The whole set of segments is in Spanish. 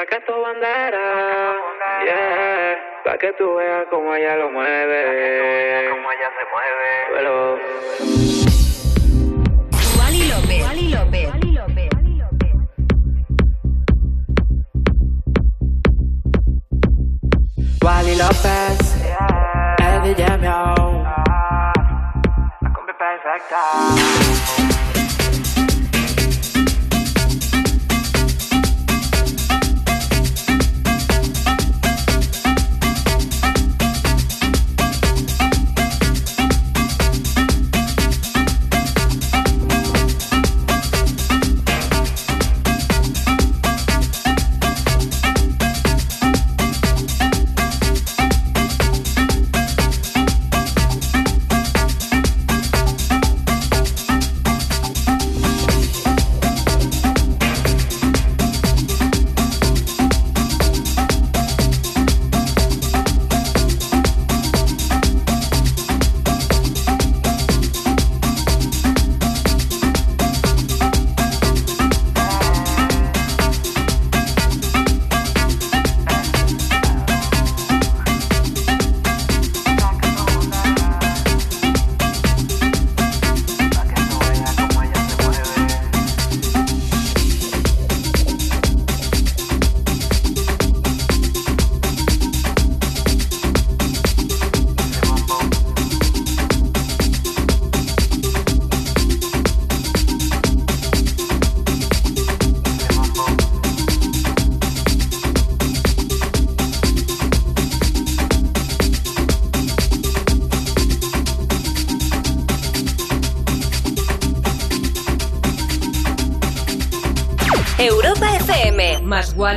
pa' que tu bandera, yeah, pa' que tú veas como ella lo mueve, pa' que tú veas como ella se mueve. Pero... Wally López, Wally López. Wally López. Wally López, yeah. Eddie Gemio, ah, la combi perfecta.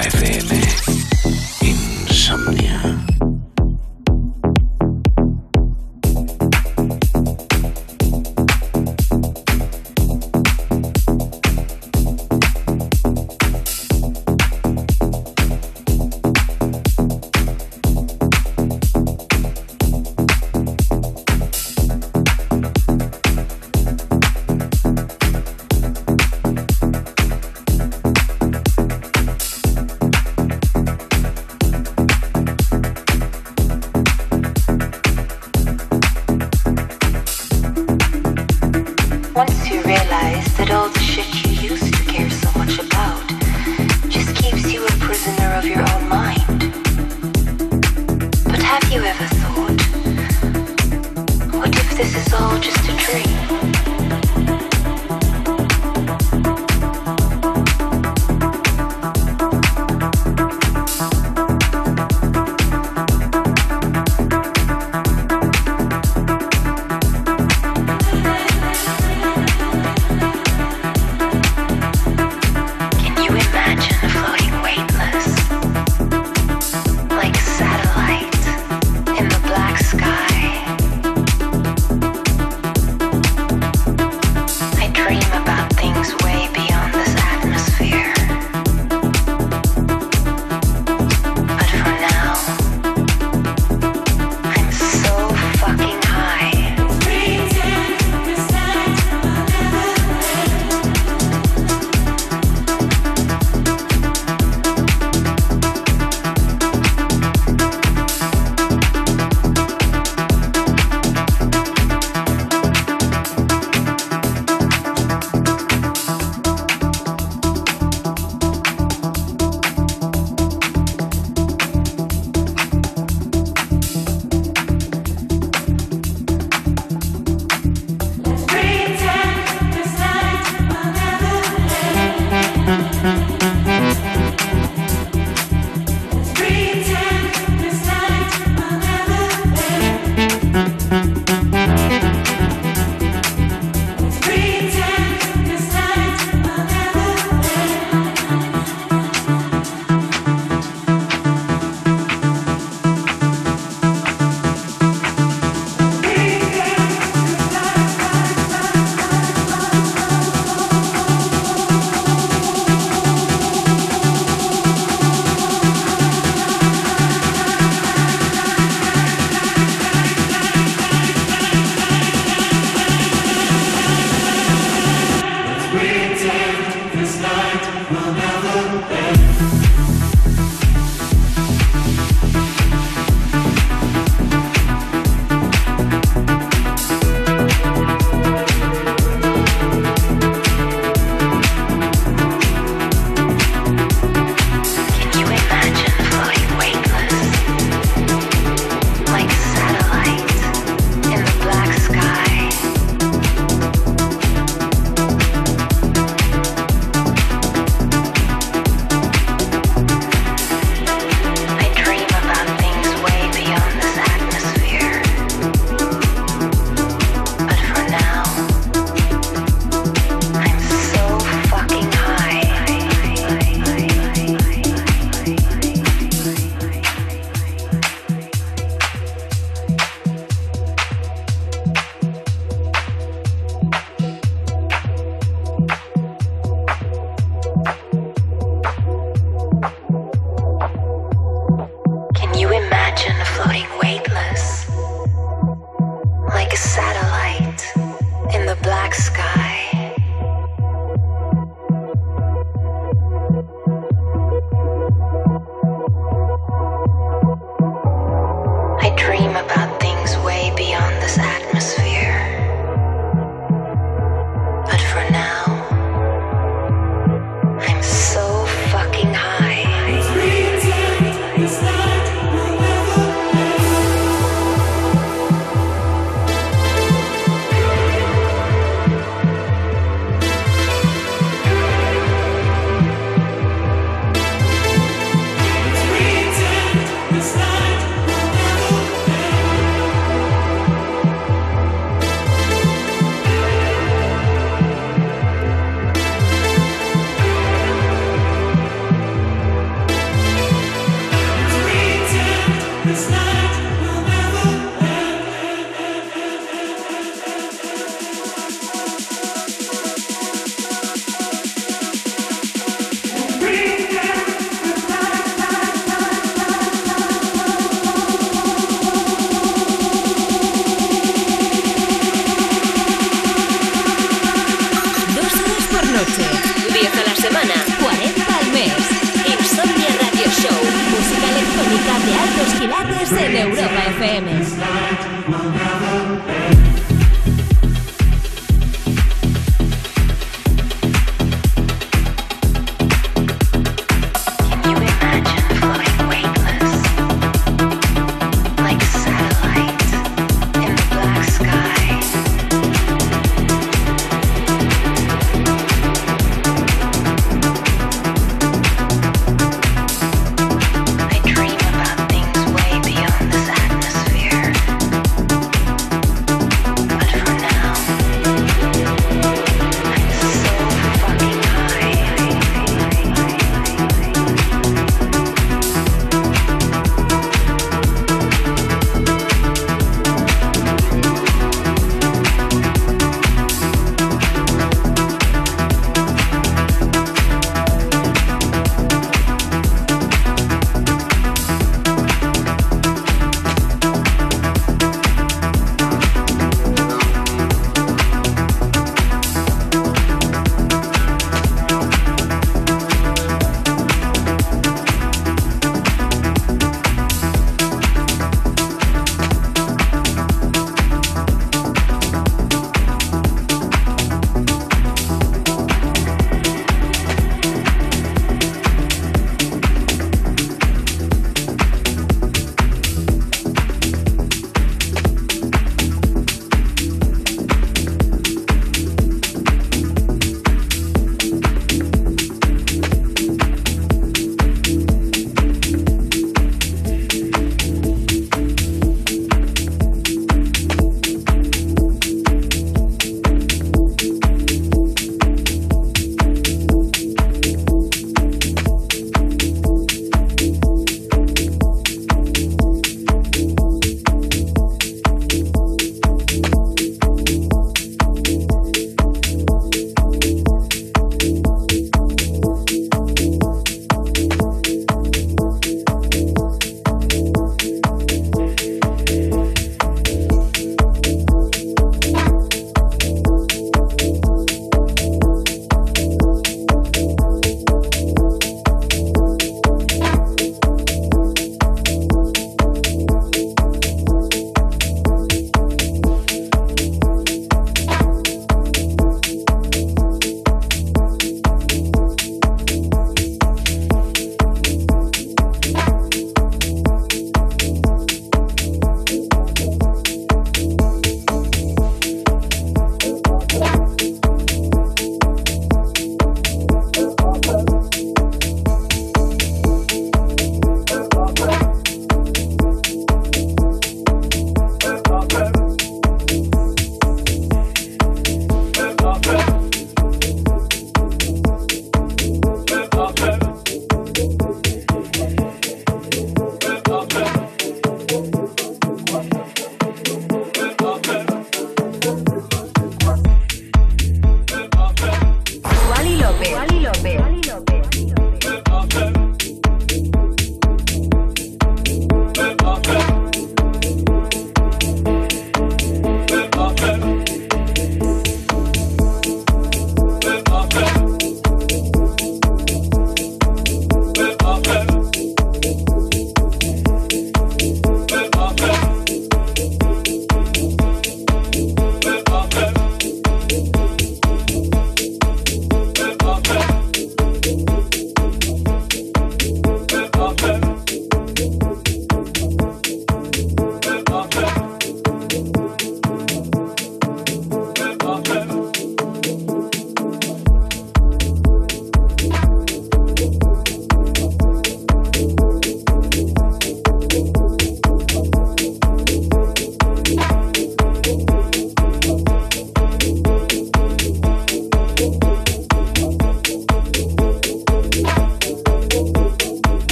Europa FM.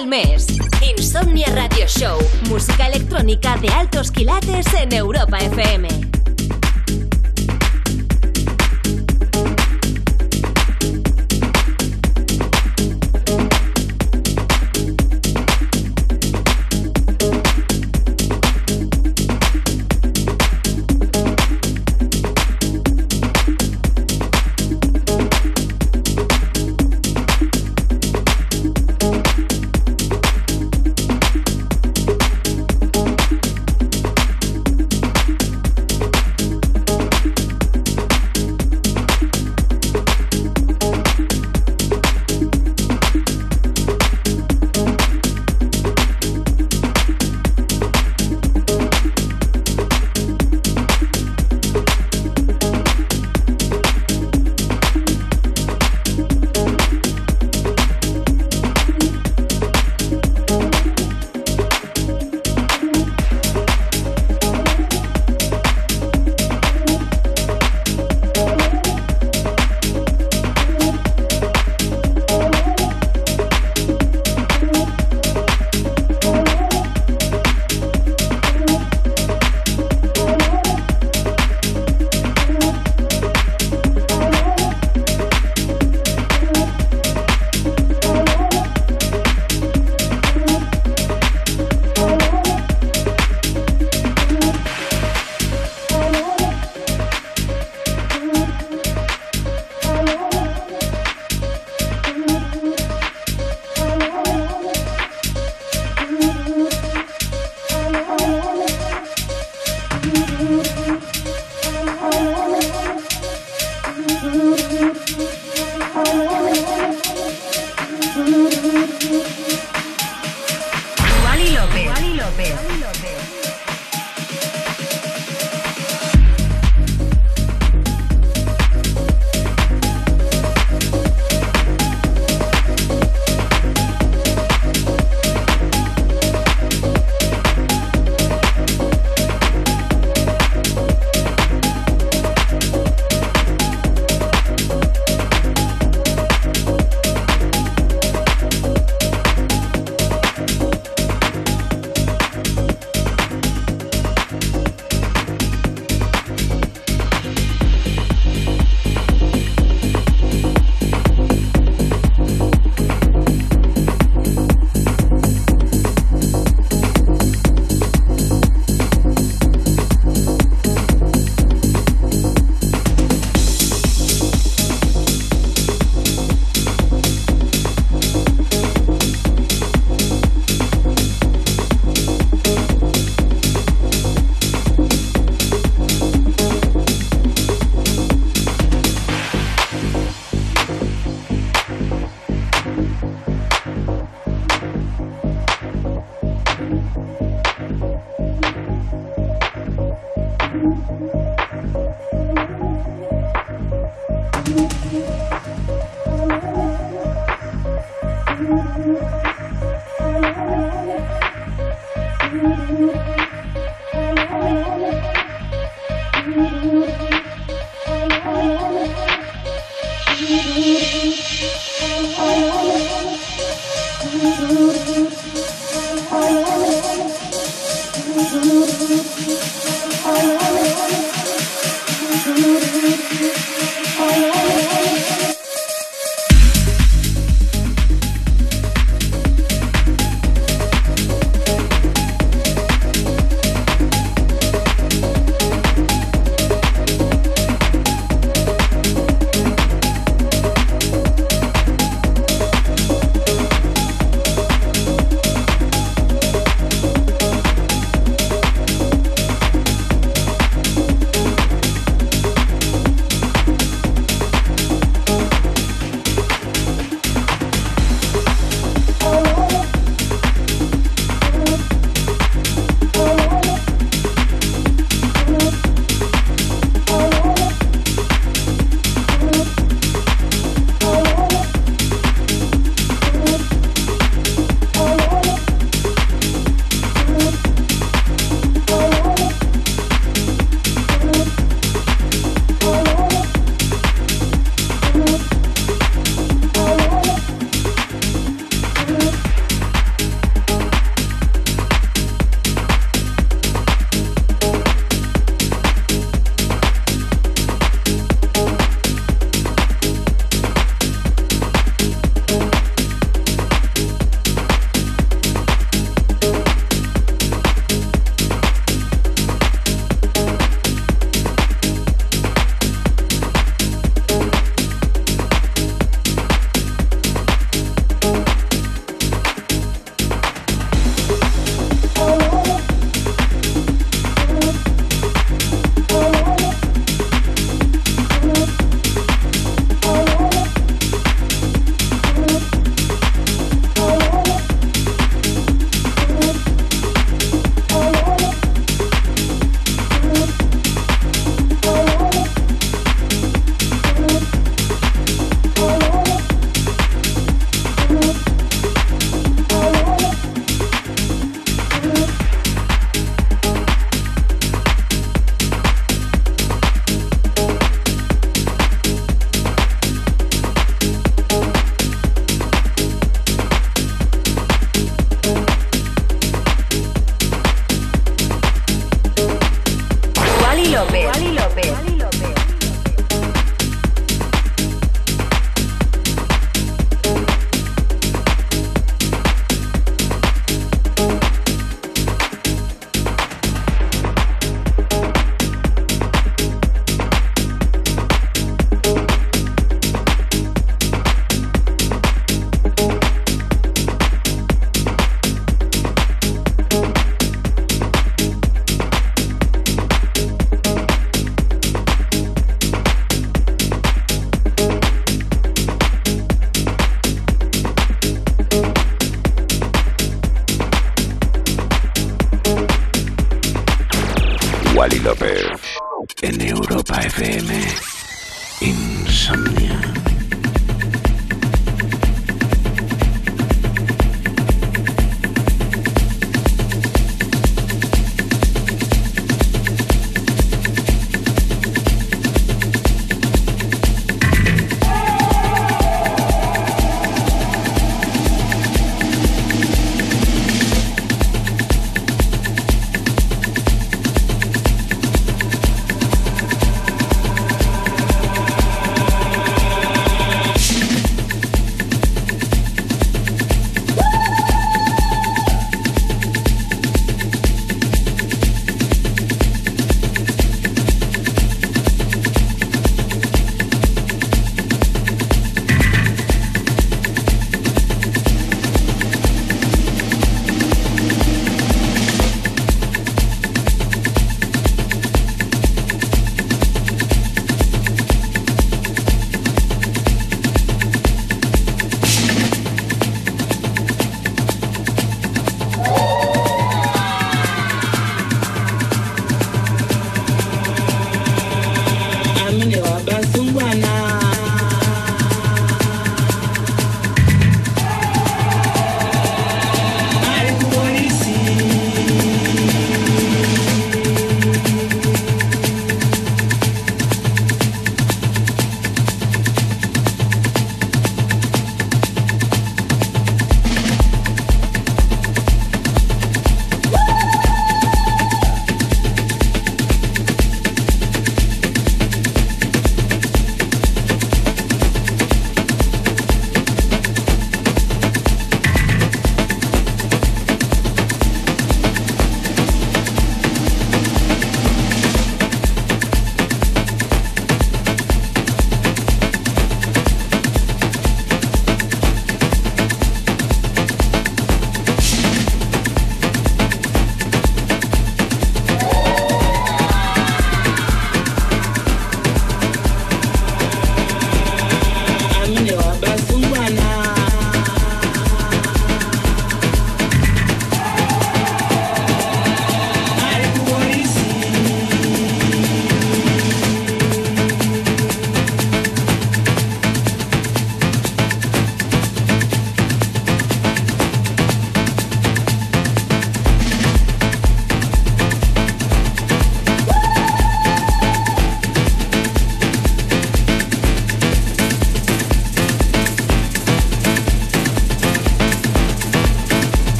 Al mes. Mm-hmm.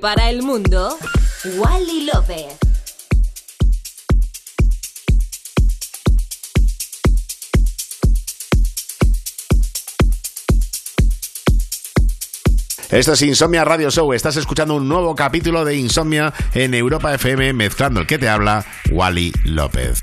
Para el mundo, Wally López. Esto es Insomnia Radio Show. Estás escuchando un nuevo capítulo de Insomnia en Europa FM, mezclando el que te habla, Wally López.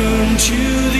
Welcome to the